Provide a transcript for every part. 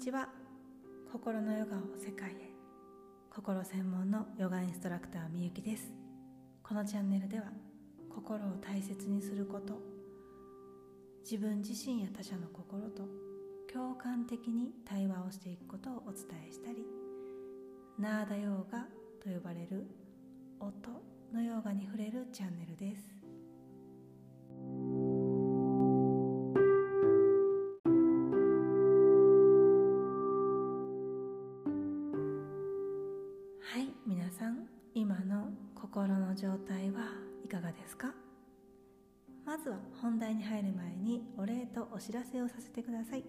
ちは。心のヨガを世界へ。心専門のヨガインストラクターみゆきです。このチャンネルでは心を大切にすること自分自身や他者の心と共感的に対話をしていくことをお伝えしたりナーダヨーガと呼ばれる音のヨーガに触れるチャンネルです。状態はいかがですか？まずは本題に入る前にお礼とお知らせをさせてください、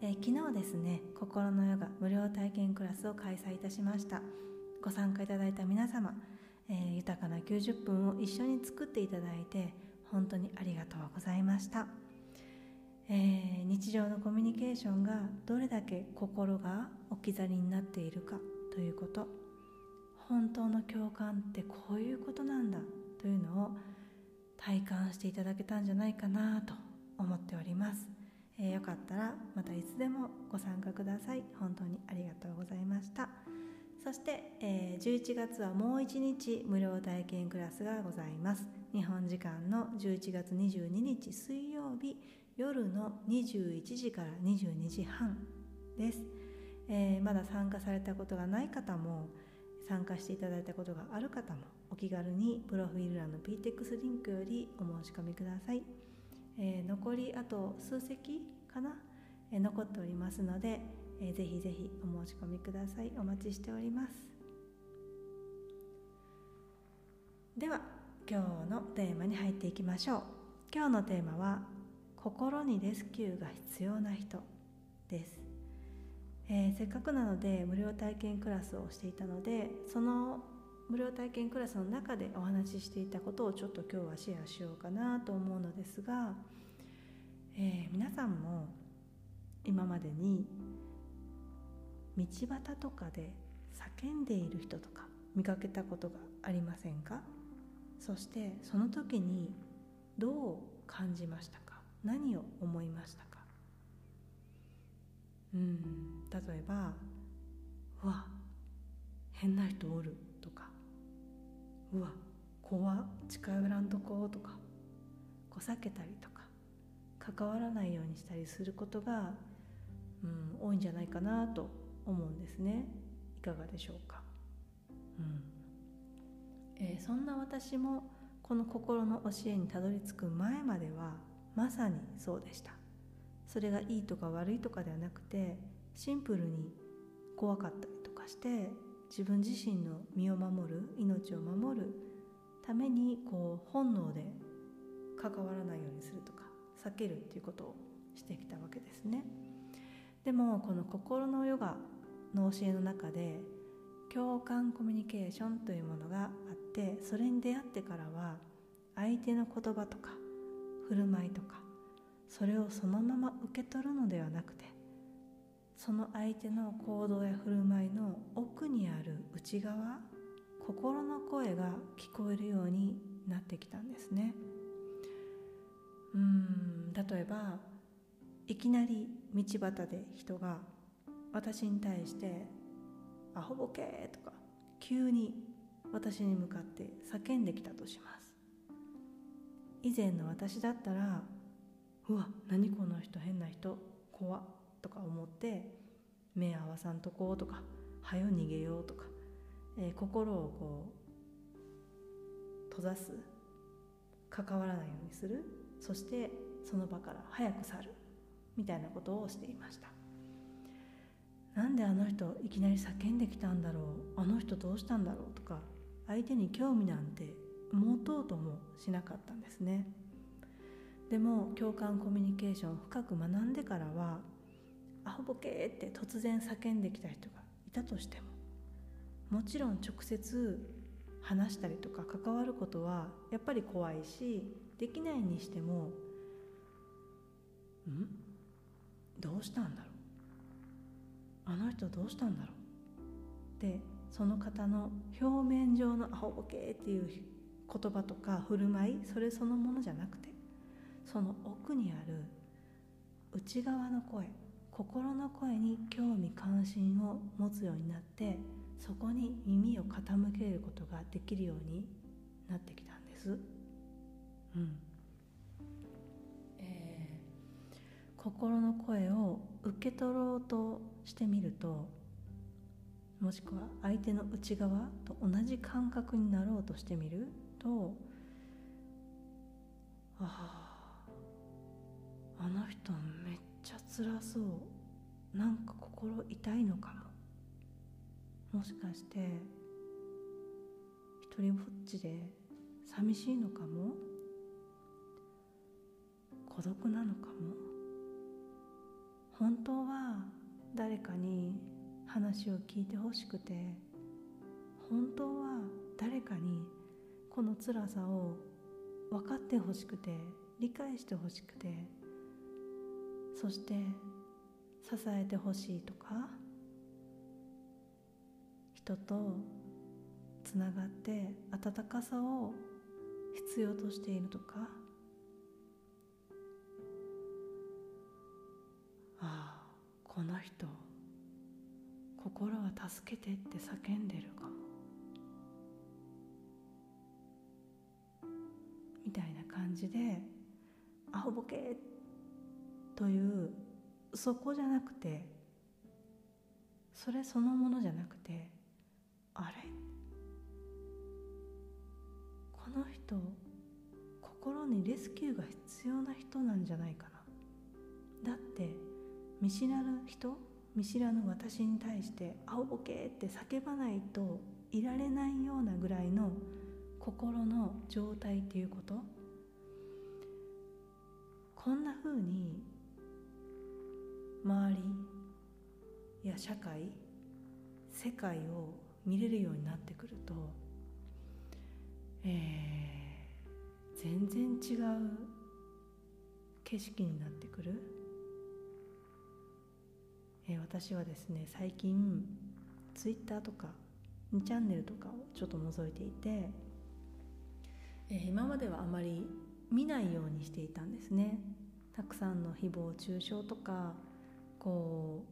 えー、昨日ですね心のヨガ無料体験クラスを開催いたしました。ご参加いただいた皆様、えー、豊かな90分を一緒に作っていただいて本当にありがとうございました、えー、日常のコミュニケーションがどれだけ心が置き去りになっているかということ。本当の共感ってこういうことなんだというのを体感していただけたんじゃないかなと思っております、えー、よかったらまたいつでもご参加ください。本当にありがとうございました。そして、えー、11月はもう1日無料体験クラスがございます。日本時間の11月22日水曜日夜の21時から22時半です、えー、まだ参加されたことがない方も参加していただいたことがある方もお気軽にプロフィール欄の PTEX リンクよりお申し込みください、えー、残りあと数席かな、えー、残っておりますので、えー、ぜひぜひお申し込みください。お待ちしております。では今日のテーマに入っていきましょう。今日のテーマは心にレスキューが必要な人です。えー、せっかくなので無料体験クラスをしていたのでその無料体験クラスの中でお話ししていたことをちょっと今日はシェアしようかなと思うのですが、えー、皆さんも今までに道端とかで叫んでいる人とか見かけたことがありませんか？そしてその時にどう感じましたか？何を思いましたうん。例えば「うわ変な人おる」とか「うわ怖近寄らんとこ」とかこう避けたりとか関わらないようにしたりすることが、うん、多いんじゃないかなと思うんですね。いかがでしょうか、うん。えー、そんな私もこの心の教えにたどり着く前まではまさにそうでした。それがいいとか悪いとかではなくてシンプルに怖かったりとかして自分自身の身を守る命を守るためにこう本能で関わらないようにするとか避けるっていうことをしてきたわけですね。でもこの心のヨガの教えの中で共感コミュニケーションというものがあってそれに出会ってからは相手の言葉とか振る舞いとかそれをそのまま受け取るのではなくてその相手の行動や振る舞いの奥にある内側心の声が聞こえるようになってきたんですねうん例えばいきなり道端で人が私に対して「アホボケ!」とか急に私に向かって叫んできたとします以前の私だったらうわ何この人変な人怖とか思って目合わさんとこうとか早逃げようとか、えー、心をこう閉ざす関わらないようにするそしてその場から早く去るみたいなことをしていました。なんであの人いきなり叫んできたんだろうあの人どうしたんだろうとか相手に興味なんて持とうともしなかったんですね。でも共感コミュニケーションを深く学んでからはアホボケーって突然叫んできた人がいたとしてももちろん直接話したりとか関わることはやっぱり怖いしできないにしてもん？どうしたんだろう？あの人どうしたんだろう？でその方の表面上のアホボケーっていう言葉とか振る舞いそれそのものじゃなくてその奥にある内側の声心の声に興味関心を持つようになってそこに耳を傾けることができるようになってきたんです。うんえー、心の声を受け取ろうとしてみるともしくは相手の内側と同じ感覚になろうとしてみるとあああの人めっちゃ辛そう。なんか心痛いのかも。もしかして一人ぼっちで寂しいのかも？孤独なのかも？本当は誰かに話を聞いてほしくて本当は誰かにこの辛さを分かってほしくて理解してほしくてそして支えてほしいとか人とつながって温かさを必要としているとかああこの人心は助けてって叫んでるかもみたいな感じで「アホボケ!」というそこじゃなくてそれそのものじゃなくてあれ？この人心にレスキューが必要な人なんじゃないかなだって見知らぬ人見知らぬ私に対して「青ボケ!」って叫ばないといられないようなぐらいの心の状態っていうこと？こんなふうに周りや社会世界を見れるようになってくると、えー、全然違う景色になってくる。えー、私はですね最近ツイッターとか2チャンネルとかをちょっと覗いていて、えー、今まではあまり見ないようにしていたんですねたくさんの誹謗中傷とかこ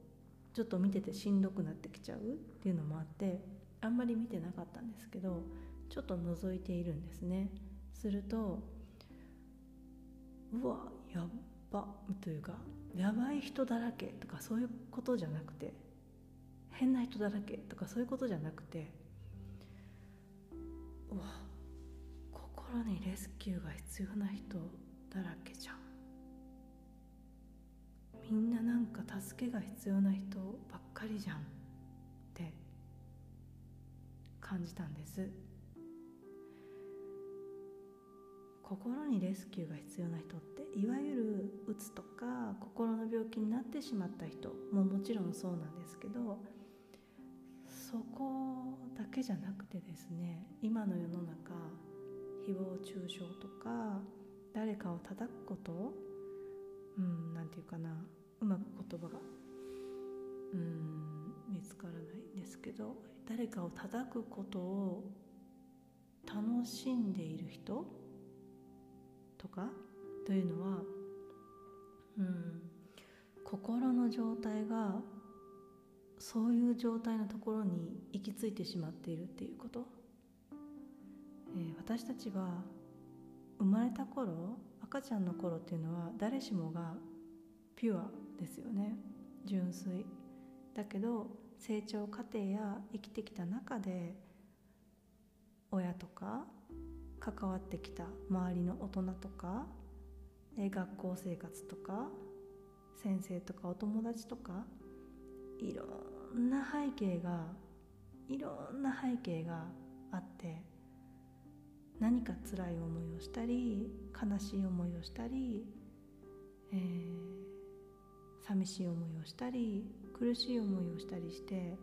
うちょっと見ててしんどくなってきちゃうっていうのもあってあんまり見てなかったんですけどちょっと覗いているんですね。するとうわやっばというかやばい人だらけとかそういうことじゃなくて変な人だらけとかそういうことじゃなくてうわ心にレスキューが必要な人だらけじゃん。なんか助けが必要な人ばっかりじゃんって感じたんです。心にレスキューが必要な人っていわゆるうつとか心の病気になってしまった人ももちろんそうなんですけどそこだけじゃなくてですね今の世の中誹謗中傷とか誰かを叩くことうん何て言うかなうまく言葉がうん見つからないんですけど誰かを叩くことを楽しんでいる人とかというのは、うん、心の状態がそういう状態のところに行き着いてしまっているっていうこと、えー、私たちは生まれた頃赤ちゃんの頃っていうのは誰しもがピュアですよね。純粋。だけど成長過程や生きてきた中で親とか関わってきた周りの大人とか学校生活とか先生とかお友達とかいろんな背景がいろんな背景があって何か辛い思いをしたり悲しい思いをしたり、えー、寂しい思いをしたり苦しい思いをしたりして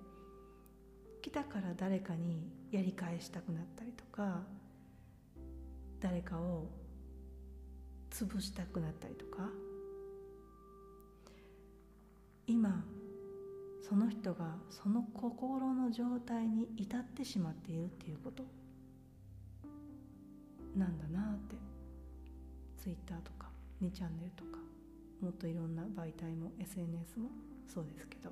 来たから誰かにやり返したくなったりとか誰かを潰したくなったりとか。今その人がその心の状態に至ってしまっているっていうこと。なんだなってツイッターとか2チャンネルとか。もっといろんな媒体も SNS もそうですけど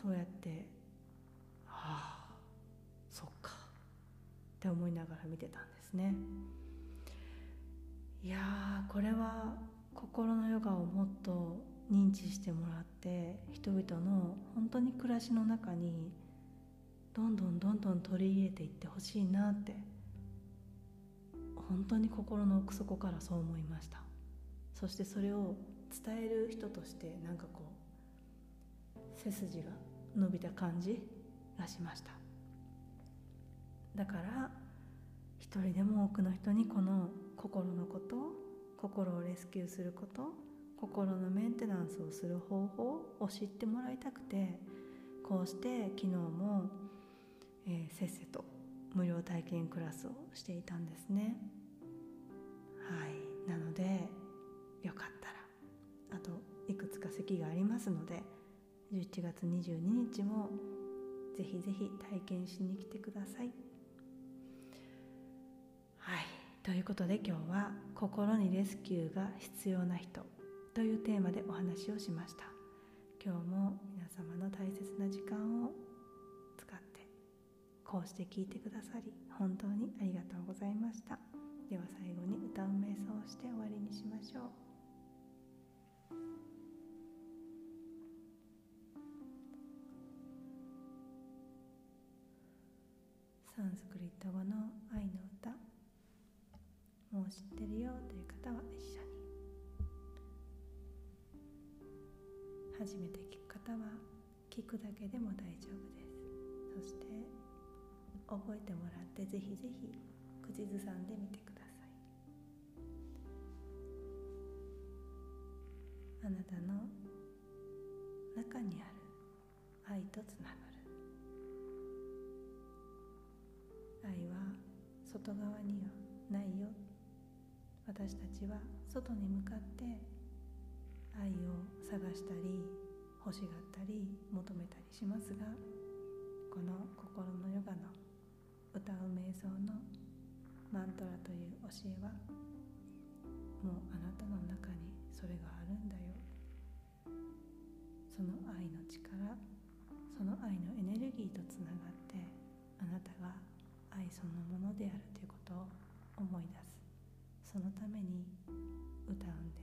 そうやってああそっかって思いながら見てたんですね。いやこれは心のヨガをもっと認知してもらって人々の本当に暮らしの中にどんどんどんどん取り入れていってほしいなって本当に心の奥底からそう思いました。そしてそれを伝える人としてなんかこう背筋が伸びた感じがしました。だから一人でも多くの人にこの心のこと心をレスキューすること心のメンテナンスをする方法を知ってもらいたくてこうして昨日も、えー、せっせと無料体験クラスをしていたんですね。はい。なのでよかったら。あといくつか席がありますので11月22日もぜひぜひ体験しに来てください。はい。ということで今日は「心にレスキューが必要な人」というテーマでお話をしました。今日も皆様の大切な時間を使ってこうして聞いてくださり本当にありがとうございました。では最後に歌う瞑想をして終わりにしましょう。サンスクリット語の愛の歌。もう知ってるよという方は一緒に。初めて聞く方は聞くだけでも大丈夫です。そして覚えてもらってぜひぜひ口ずさんでみてください。あなたの中にある愛とつながる。愛は外側にはないよ。私たちは外に向かって愛を探したり欲しがったり求めたりしますがこの心のヨガの歌う瞑想のマントラという教えはもうあなたの中にそれがあるんだよ。その愛の力その愛のエネルギーとつながってあなたが愛そのものであるということを思い出す。そのために歌うんです。